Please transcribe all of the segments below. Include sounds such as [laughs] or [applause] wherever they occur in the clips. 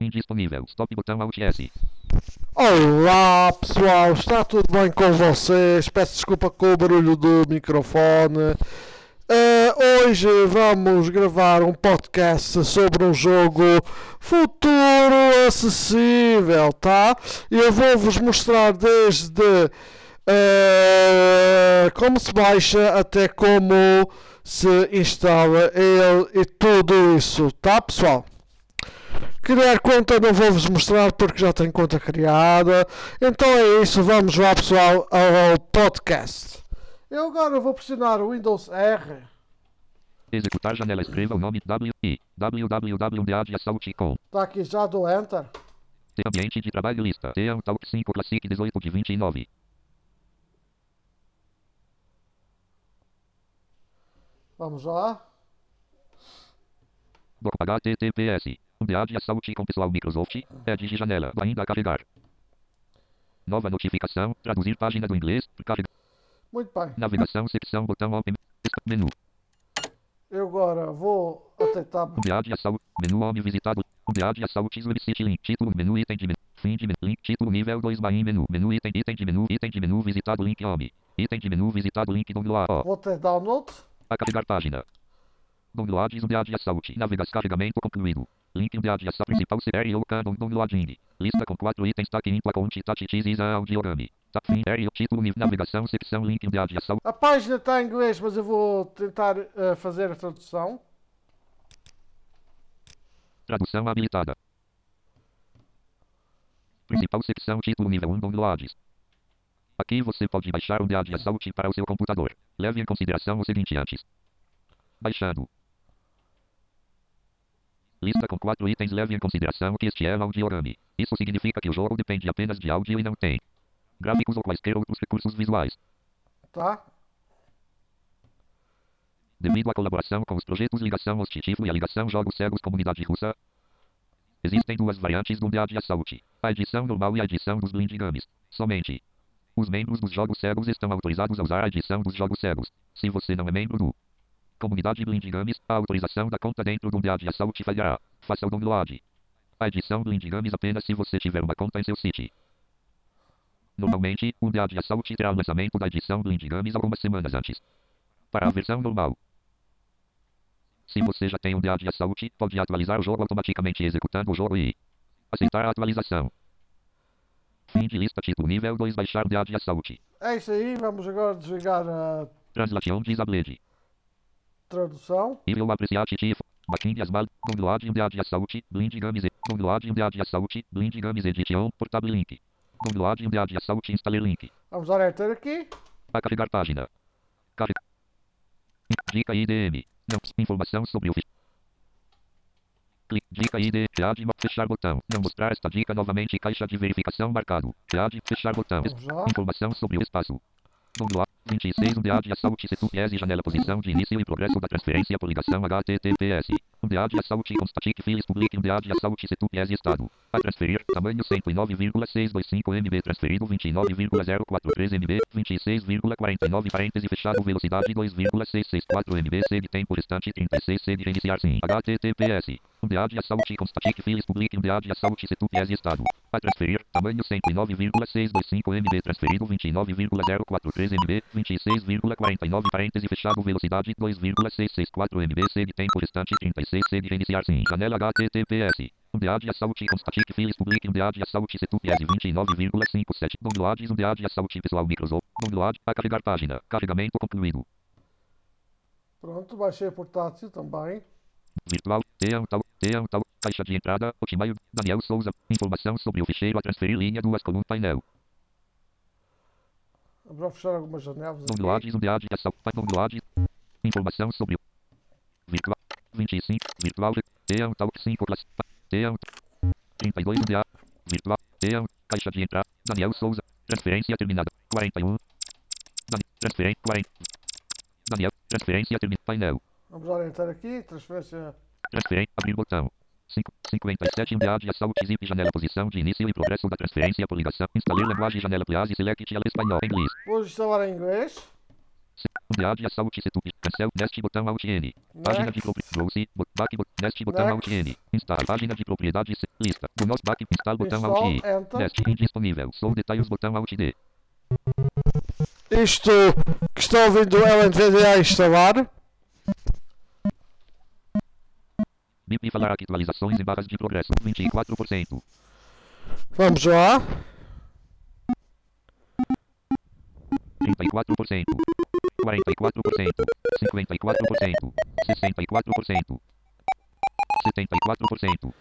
Indisponível. Stop botão Alt S. Olá pessoal, está tudo bem com vocês? Peço desculpa com o barulho do microfone. Uh, hoje vamos gravar um podcast sobre um jogo futuro acessível, tá? Eu vou-vos mostrar desde uh, como se baixa até como se instala ele e tudo isso, tá pessoal? Criar conta não vou-vos mostrar porque já tenho conta criada. Então é isso, vamos lá pessoal ao podcast. Eu agora vou pressionar o Windows R. Executar janela. Escreva o nome WI. www.deadiassault.com. Tá aqui já do Enter. Tem ambiente de trabalho lista. Tem um Talk 5 Classic 18 de 29. Vamos lá. Vou apagar HTTPS. Unidade Assault com pessoal Microsoft. Edge de janela. Ainda a carregar. Nova notificação. Traduzir página do inglês. Carregar. Muito bem. Navegação. Secção. Botão Open. Menu. Eu agora vou tab. Unidade Assault. Menu Home visitado. Unidade Assault Solicite Link. Título. Menu. Item de menu. Fim de menu. Link. Título. Nível 2 Main Menu. Menu. Item. Item de menu. Item de menu. Visitado. Link Home. Item de menu. Visitado. Link download. Vou ter download. A carregar página. Downloads Unidade Assault. Navegas carregamento concluído. Link Unidade Assault principal ou Canon Downloading. Lista com quatro itens. Tac Infla Conte Tati Audiorami. Tap Fim R. Título. Nível. Navegação. Secção. Link Unidade Assault. A página está em inglês, mas eu vou tentar eh, fazer a tradução. Tradução habilitada. Principal secção título nível 1 downloads. Aqui você pode baixar o Unidade Assault para o seu computador. Leve em consideração o seguinte antes. Baixando. Lista com quatro itens. Leve em consideração que este é audiorami. Isso significa que o jogo depende apenas de áudio e não tem gráficos ou quaisquer outros recursos visuais. Tá? Devido à colaboração com os projetos Ligação Hostitifo e a Ligação Jogos Cegos Comunidade Russa, existem duas variantes do Unidade Assault. A edição normal e a edição dos Blind Games. Somente. Os membros dos Jogos Cegos estão autorizados a usar a edição dos Jogos Cegos. Se você não é membro do Comunidade Blind Games, a autorização da conta dentro do Unidade Assault falhará. Faça o download. A edição Blind Games apenas se você tiver uma conta em seu site. Normalmente, o Unidade Assault terá o lançamento da edição Blind Games algumas semanas antes. Para a versão normal. Se você já tem um Unidade Assault, pode atualizar o jogo automaticamente executando o jogo e aceitar a atualização. Fim de lista título nível 2 baixar Unidade Assault. É isso aí, vamos agora desligar a Translation disabled. Tradução. Nível apreciativo. Backing Asmal. Download Unidade Assault. Blind Games. Download Unidade Assault. Blind Games Edition. Portable Link. Download Unidade Assault Installer Link. Vamos dar enter aqui. A carregar página. Carrega. Dica IDM. Não. Informação sobre o. Clique. Dica ID. Reade. Fechar botão. Não mostrar esta dica novamente. Caixa de verificação marcado. Reade. Fechar botão. Informação sobre o espaço. Download. 26 Unidade Assault Setup e janela posição de início e progresso da transferência por ligação HTTPS. Unidade Assault com static files public Unidade Assault Setup e estado. A transferir. Tamanho 109,625 MB transferido 29,043 MB 26,49 parêntese fechado velocidade 2,664 MB sede tempo restante 36 sede reiniciar sim. HTTPS. Unidade Assault com static files public Unidade Assault Setup e estado. A transferir. Tamanho 109,625 MB transferido 29,043 MB 26,49 parêntese fechado velocidade 2,664 MB sede tempo restante 36 sede reiniciar sim. Janela HTTPS. Unidade Assault com static files public Unidade Assault Setup S 29,57 Downloads Unidade Assault pessoal Microsoft. Download a carregar página. Carregamento concluído. Pronto, baixei portátil também. Virtual, Team tal, Team tal, caixa de entrada, Hotmail, Daniel Souza, informação sobre o ficheiro a transferir linha duas coluna painel. Vamos fechar algumas janelas aqui. Downloads, unidade, download, informação sobre o virtual, 25, virtual, Team tal, 5, classe, Team, 32, unidade, virtual, caixa de entrada, Daniel Souza, transferência terminada, 41, Dani, transferência, 40, Daniel, transferência terminada, painel. Vamos dar enter aqui. Transferência. Transferência. Abrir botão. 5, 57 unidade assault zip janela posição de início e progresso da transferência por ligação. Instalar linguagem janela please select al espanhol inglês. Vou instalar em inglês. Unidade Assault Setup. Cancel. Neste botão Alt N. Página de propriedade. Back. Neste botão Alt. N. Install. Página de propriedades. Lista. Do nosso back. Install botão Alt I. Neste. Indisponível. Sou detalhes botão Alt D. Isto que estão ouvindo é o NVDA instalar. BIP falar aqui atualizações em barras de progresso. 24%. Vamos lá. 34%. 44%. 54%. 64%. 74%.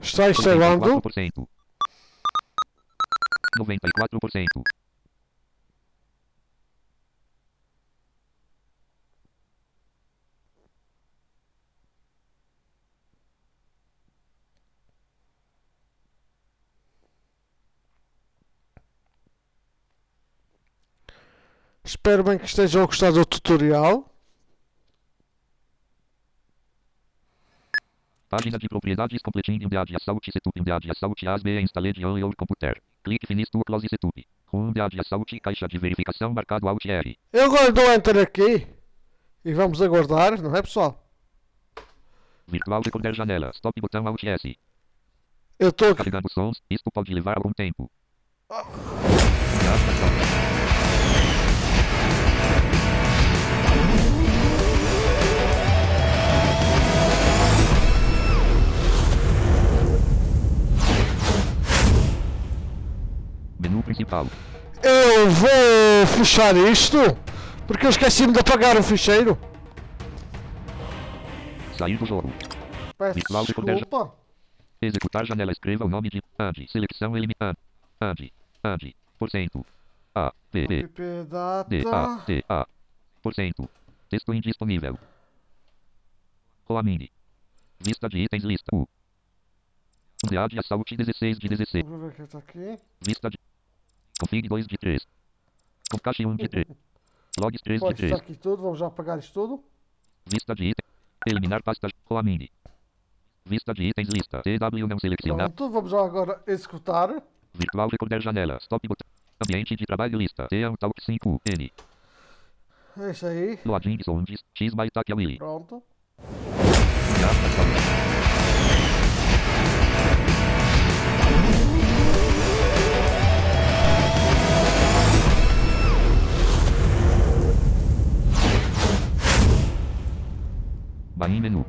Está instalando. 94%. 94%. Espero bem que estejam a gostar do tutorial. Página de propriedades completing unidade assault setup unidade assault ASB installed on your computer. Clique finish to close setup. Com unidade assault caixa de verificação marcado Alt R. Eu agora dou enter aqui. E vamos aguardar, não é pessoal? Virtual recorder janela. Stop botão Alt S. Eu estou aqui. Carregando sons. Isto pode levar algum tempo. Unidade Eu vou fechar isto. Porque eu esqueci-me de apagar o ficheiro. Sair do jogo. Peço desculpa. Executar janela. Escreva o nome de AD. Seleção eliminar. AD. AD. Porcento. A. P. P. PP D. A. data. T. A. Porcento. Texto indisponível. Roaming. Vista de itens lista. U. Unidade Assault 16 de 16. Vamos ver o que está aqui. Vista de. Config 2 de 3. Concache 1 de 3. Logs 3 de Pode 3. estar aqui tudo. Vamos já apagar isto tudo. Vista de itens. Eliminar pasta. Roaming. Vista de itens lista. TW não selecionar. Pronto, vamos já agora executar. Virtual recorder janela. Stop botão. Ambiente de trabalho lista. T um talk 5 N. É isso aí. Loading sondes. X by Takia Willy. Pronto. Bahia menu.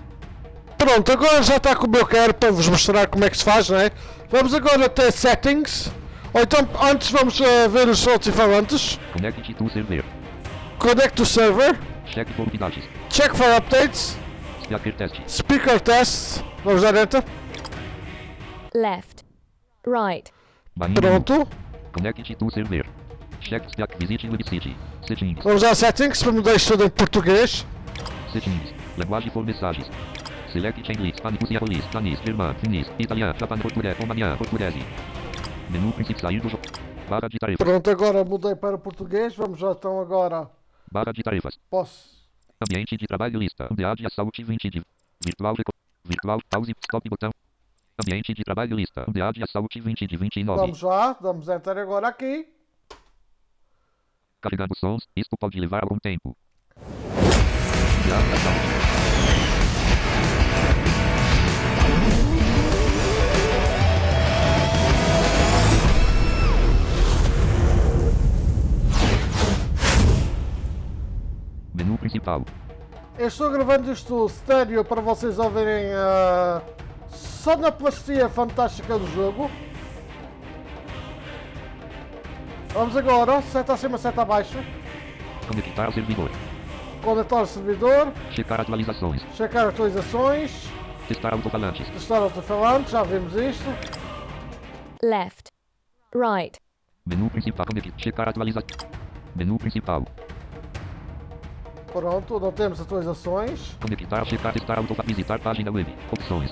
Pronto, agora já está como eu quero para vos mostrar como é que se faz, não é? Vamos agora ter settings. Ou então, antes vamos eh, ver os alto-falantes. Connect to server. Connect to server. Check for unidades. Check for updates. Speaker test. Speaker test. Vamos dar enter. left, right, Bahia menu. Pronto. Connect to server. Check stack visit website. Settings. Vamos a settings para mudar isto tudo em português. Settings. Linguagem for mensagens. Select English, Spanish, Japonês, Danês, Germano, Finês, Italiano, Japão, Português, Romaniano, Português. Menu principal sair do jogo. Barra de tarefas. Pronto, agora mudei para português. Vamos já então agora. Barra de tarefas. Posso. Ambiente de trabalho lista. Unidade Assault 20 de. Virtual reco- Virtual pause stop botão. Ambiente de trabalho lista. Unidade Assault 20 de 29. Vamos já. Damos enter agora aqui. Carregando sons. Isto pode levar algum tempo. Menu principal. Eu estou gravando isto estéreo para vocês ouvirem a sonoplastia fantástica do jogo. Vamos agora, seta acima, seta abaixo. Conectar servidor. Conectar o servidor, Checar atualizações. checar atualizações, Testar alto-falantes. testar alto-falante, já vimos isto. left, right, Menu principal. Conectar. Checar atualizações. Menu principal. Pronto, não temos atualizações. Conectar, checar, testar, auto, visitar página web. Opções.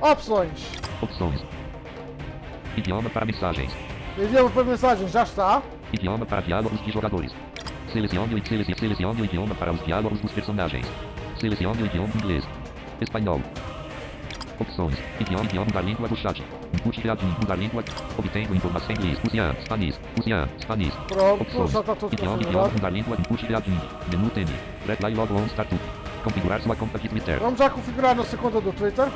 Opções. Opções. Idioma para mensagens. Idioma para mensagem já está. Idioma para diálogos de jogadores. Selecione o, seleci, selecione o idioma para os diálogos dos personagens. Selecione o idioma inglês. Espanhol. Opções. Idioma, idioma, mudar língua do chat. Reading, mudar língua. Obtendo informação em inglês. Lucian, Spanish. Lucian, Spanish. Pronto, Opções. já está tudo Idioma, idioma, mudar língua. Reading. Menu TN. Reply log on startup. Configurar sua conta de Twitter. Vamos já configurar nossa conta do Twitter.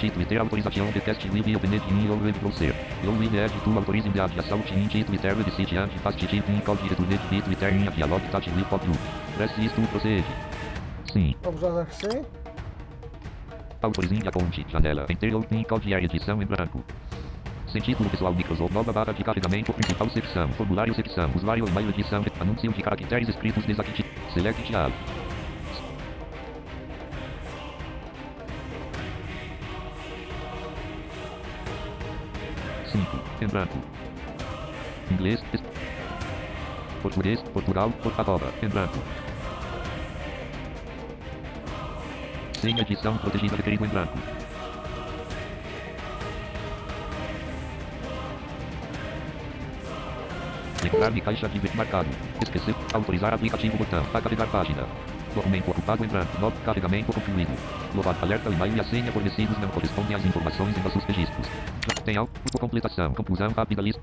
De Twitter autorização de teste livre open in ou web browser. Eu live add tu autorize de add assault in de Twitter website and fast tip in code return de Twitter in dialog touch with pop Press isto procede. Sim. Vamos já dar sim. Autorize a conte. Janela. Enter ou in code e edição em branco. Sem título pessoal Microsoft nova barra de carregamento principal secção. Formulário secção. Usuário e-mail edição. Anúncio de caracteres escritos desativado. Select all. Cinco. Em branco. Inglês. Português. Portugal. Portugal. Em branco. Sem edição protegida requerido em branco. Declarar de caixa de marcado. Esquecer. Autorizar aplicativo botão. Para carregar página. Documento ocupado em branco. Novo carregamento concluído. Lovar alerta e-mail e a senha fornecidos não correspondem às informações em nossos registros. Tem autocompletação. Conclusão rápida lista.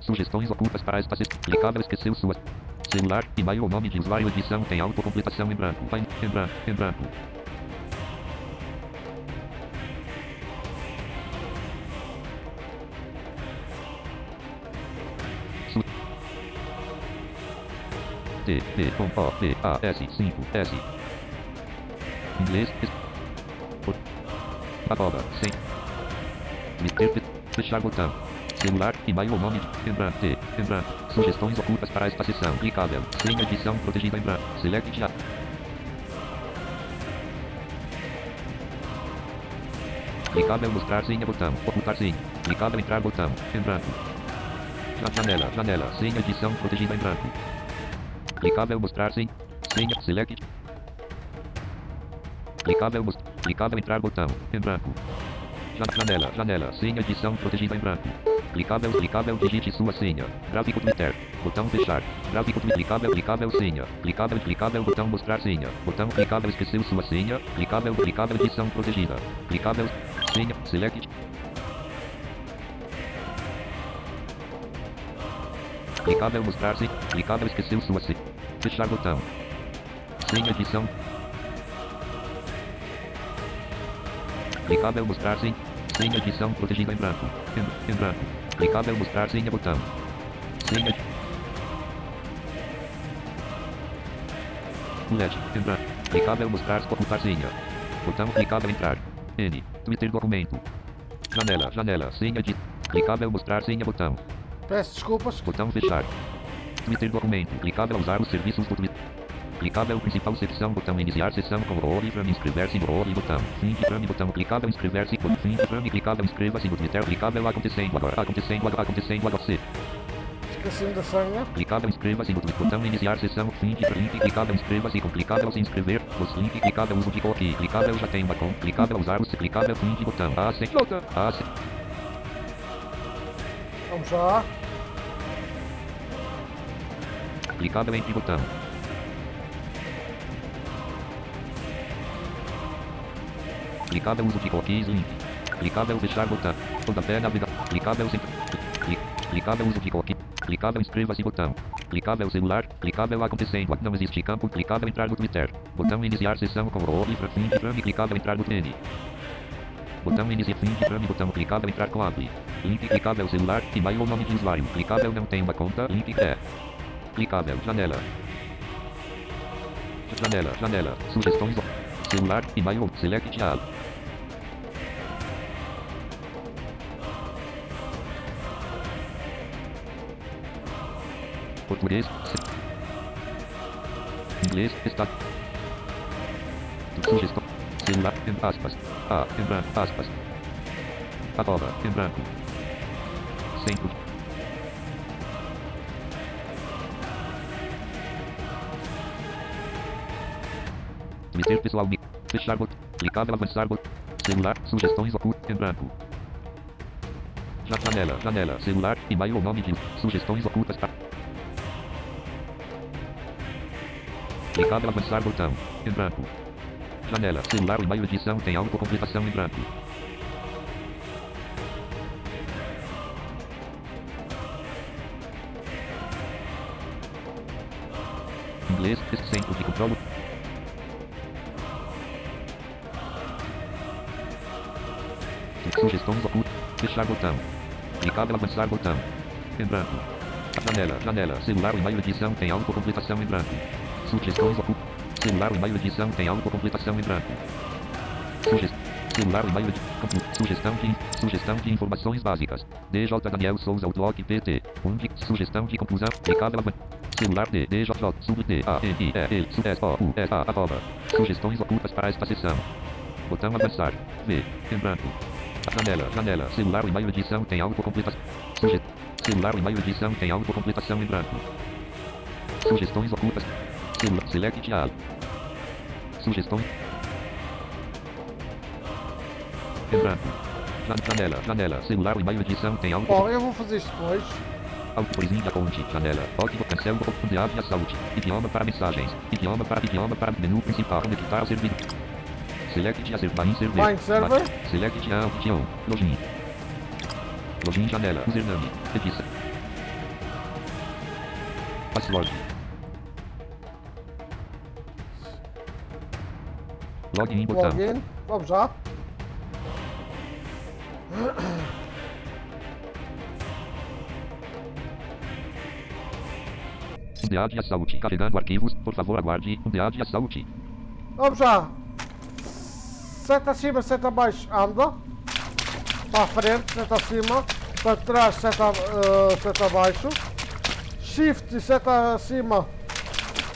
Sugestões ocultas para esta. Clicável esqueceu sua. Celular, e-mail ou nome de usuário edição tem autocompletação em branco. Vai em branco, em branco. T, P, com O, P, A, S, 5, S. Inglês, Arroba, sem. Mister, fe- fechar botão. Celular, e-mail ou nome em branco. Sugestões ocultas para esta sessão. Clicável. Sem edição protegida em branco. Select já. Clicável mostrar senha botão. Ocultar senha. Clicável entrar botão. Em branco. Ja- Janela, janela. Senha edição protegida em branco. Clicável mostrar senha. Senha. Select. Clicável mostrar. Clicável entrar botão. Em branco. Ja- Janela, janela. Senha edição protegida em branco. Clicável, clicável, digite sua senha. Gráfico Twitter. Botão fechar. Gráfico Twitter. Clicável, clicável, senha. Clicável, clicável, botão mostrar senha. Botão clicável, esqueceu sua senha. Clicável, clicável, edição protegida. Clicável, senha, select. Clicável mostrar senha. Clicável, esqueceu sua senha. Fechar botão. Senha edição. Clicável mostrar senha. Senha edição protegida em branco. Em, em branco. Clicável mostrar senha botão. Senha. LED. Em branco. Clicável mostrar ocultar senha. Botão clicável entrar. N. Twitter documento. Janela. Janela. Senha de. Clicável mostrar senha botão. Peço desculpas. Botão fechar. Twitter documento. Clicável usar os serviços do Twitter. Clicável principal secção. Botão iniciar sessão com role para inscrever-se no role. Botão. Fim de frame. Botão clicável inscrever-se. Botão Fim de frame. Clicável inscreva-se no Twitter. Clicável acontecendo agora. Acontecendo agora. Acontecendo agora. Da senha. Clicável inscreva-se no. Botão iniciar sessão. Fim de link. Clicável inscreva-se. Com clicável se inscrever. Os link. Clicável uso de cookie. Clicável já tem uma conta. Clicável usar os. Clicável fim de botão. A. C. A. C. Vamos já. Clicável entre botão. Clicável uso de cookies link. Clicável fechar botão. Rodapé navegar. Clicável. Cli- Clicável uso de cookie. Clicável inscreva-se botão. Clicável celular. Clicável acontecendo. Não existe campo. Clicável entrar no Twitter. Botão iniciar sessão com role para fim de frame. Clicável entrar no TN. Botão iniciar fim de frame. Botão clicável entrar com app. Link clicável celular. E-mail ou nome de usuário. Clicável não tem uma conta. Link é. Clicável. Janela. Janela. Janela. Sugestões. Celular. E-mail. Select all. Português. Inglês. Está. Sugestão. Celular. Em aspas. A. Em branco. Aspas. Arroba. Em branco. Centro. Twitter pessoal. Fechar botão. Clicável avançar botão. Celular. Sugestões ocultas. Em branco. Ja- Janela. Janela. Celular. E-mail ou nome de. Sugestões ocultas para. Clicável avançar botão. Em branco. Janela. Celular e-mail edição tem autocompletação em branco. Inglês. Centro de controle. Sugestões ocultas. Fechar botão. Clicável avançar botão. Em branco. Janela, janela. Celular e-mail edição tem autocompletação em branco. Sugestões ocultas. Celular e-mail edição tem autocompletação em branco. Suges... Celular e-mail compu- Sugestão de... Sugestão de informações básicas. DJ Daniel Souza Outlook PT. Um de... Sugestão de conclusão. Clicável avan... Celular D. DJ Sub D. A. N. I. E. E. Sub S. O. U. S. A. Arroba. Sugestões ocultas para esta sessão. Botão avançar. V. Em branco. Janela, janela. Celular e-mail edição tem autocompletação. Suge... Celular e-mail edição tem autocompletação em branco. Sugestões ocultas. Celular. Select. Em branco. Jan- Janela, janela. Celular e-mail edição tem auto. Bom, eu vou fazer isto depois. Autocoisinha da fonte. Janela. Código cancel. De saúde. Idioma para mensagens. Idioma para idioma para menu principal. Conectar servidor. Select a server. Bind server. Bind server. Select a opção. Login. Login janela. Username. Edição. Password. Login botão. Login. Vamos já. Unidade de saúde. Carregando arquivos. Por favor, aguarde. Unidade de saúde. Vamos já. Seta acima, seta abaixo, anda. Para frente, seta acima. Para trás, seta, eh, seta abaixo. Shift seta acima,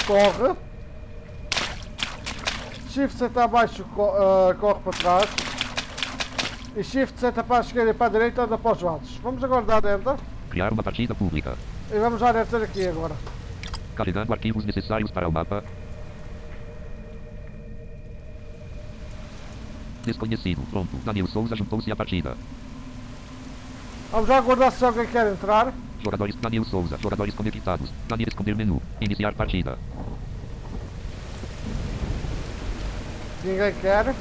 corre. Shift seta abaixo, eh, corre para trás. E Shift seta para a esquerda e para a direita, anda para os lados. Vamos agora dar enter. Criar uma partida pública. E vamos dar enter aqui agora. Carregando arquivos necessários para o mapa. Desconhecido. Pronto. Daniel Souza juntou-se à partida. Vamos já aguardar se alguém quer entrar. Jogadores Daniel Souza. Jogadores conectados. Daniel esconder menu. Iniciar partida. Ninguém quer.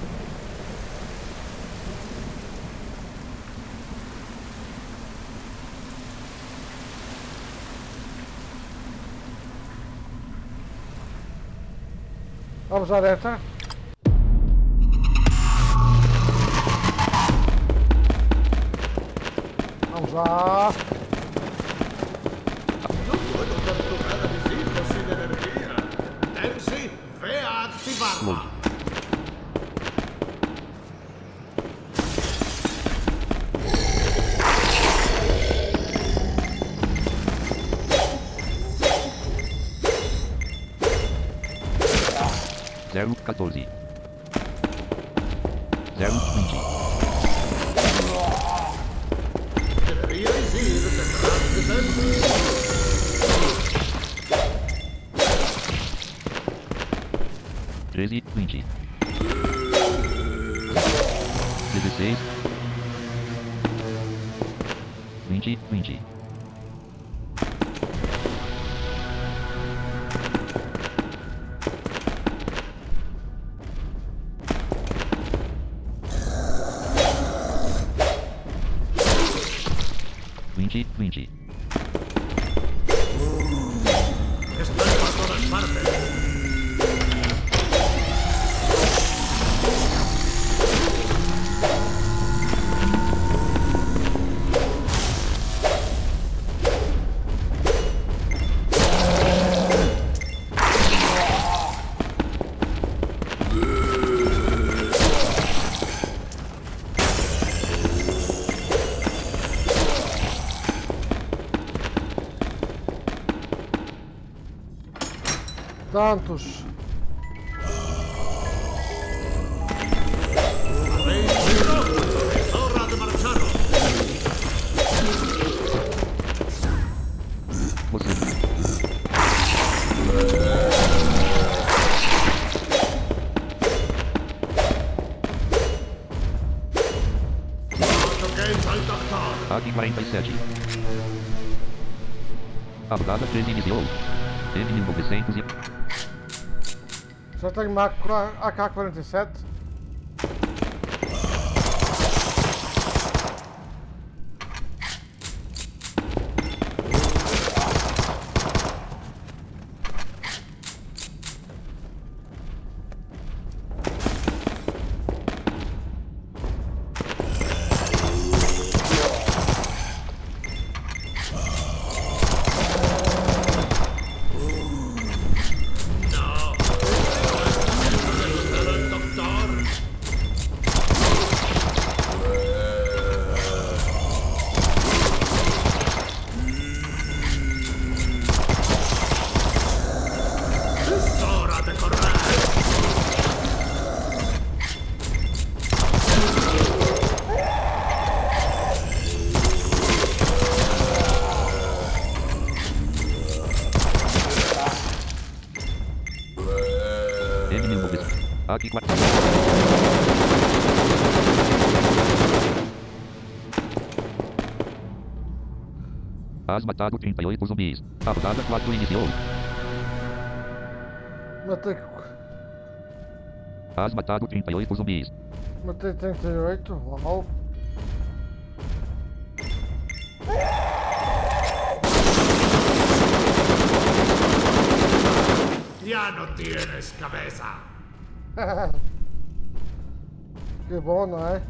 Vamos à letra. Vamos lá. Capturada visível sem energia. Deve-se ver 14. 時。Vinci, Vinci. Uh, están por todas partes. Doctor. AG 47. A rodada 13 iniciou. M1900 e... Já tenho uma AK-47. Has matado 38 zumbis. A rodada 4 iniciou. Matei, Has matado 38 zumbis. matei 38. Uau. Ya no tienes cabeza. [laughs] Que bom, não é?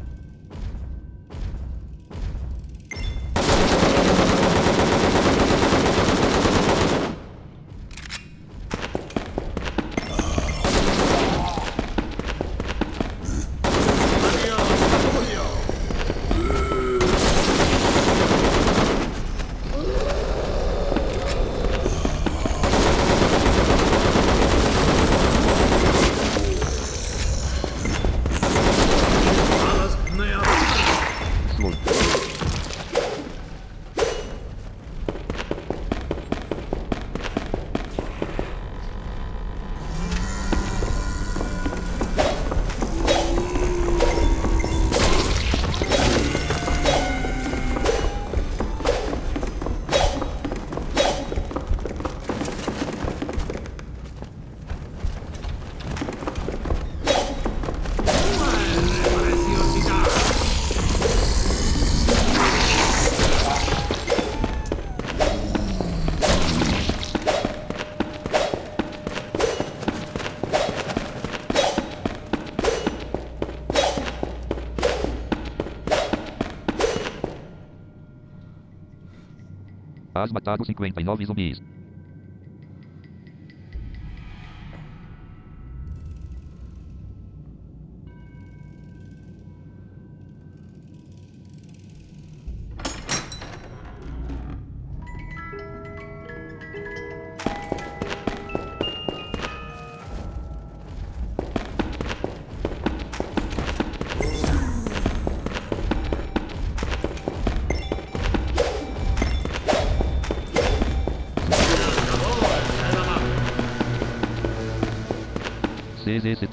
Has matado 59 zumbis.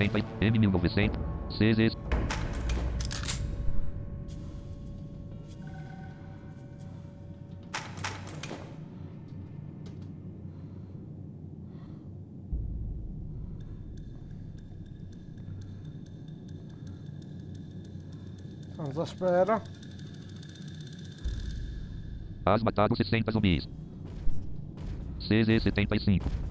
CZ70 M1900 CZ Estamos à espera. Has matado 60 zumbis. CZ75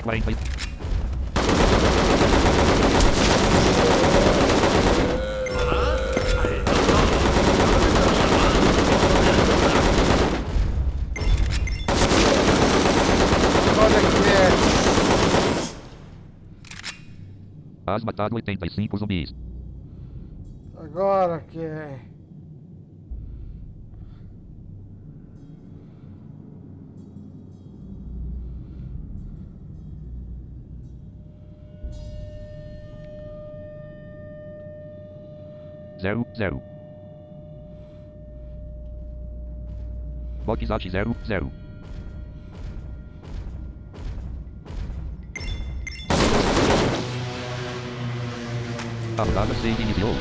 Aqui 40. Olha que é. Has matado 85 zumbis. Agora que é. Zero, zero. Boxat zero, zero. A rodada 6 iniciou.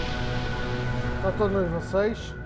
Estou no nível 6.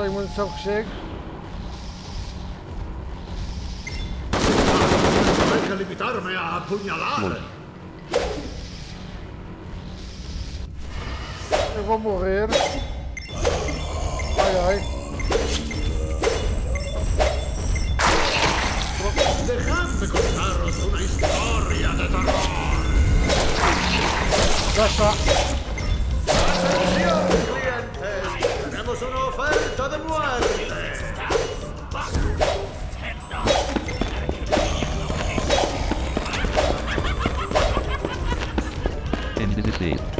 Tenho munição que chegue. Que limitarme a apuñalar. Eu vou morrer. Ai ai. Dejadme contaros una historia de terror. Já está. Facciamonos un'offerta de muerte! And this is it.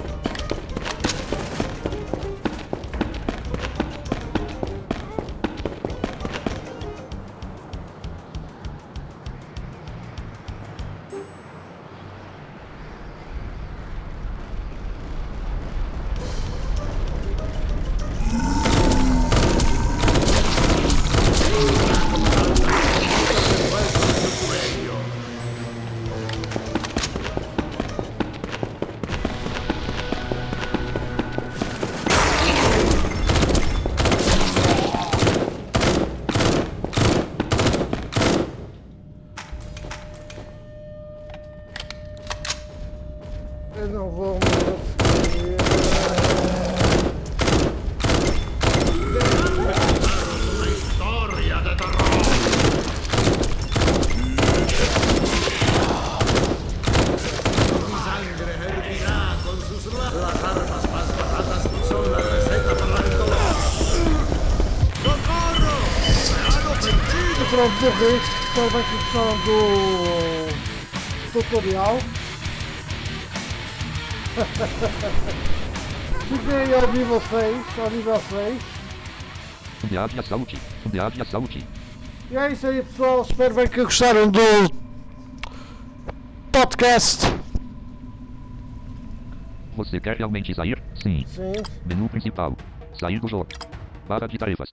Bem que gostaram do tutorial. Cheguei ao nível 6, ao nível 6. Unidade de assalte. Unidade de assalte. E é isso aí pessoal, espero bem que gostaram do podcast. Você quer realmente sair? Sim. Sim. Menu principal. Sair do jogo. Barra de tarefas.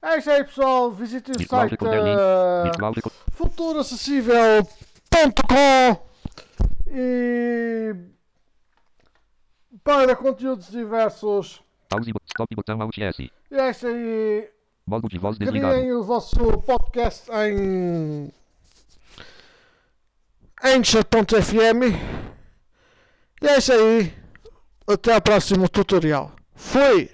É isso aí pessoal, visitem o site uh, Reco- futuroacessível.com e para conteúdos diversos. Pause. Stop botão Alt S. E é isso aí. Modo de voz desligado. Criem o vosso podcast em Anchor.fm. E é isso aí. Até ao próximo tutorial. Fui!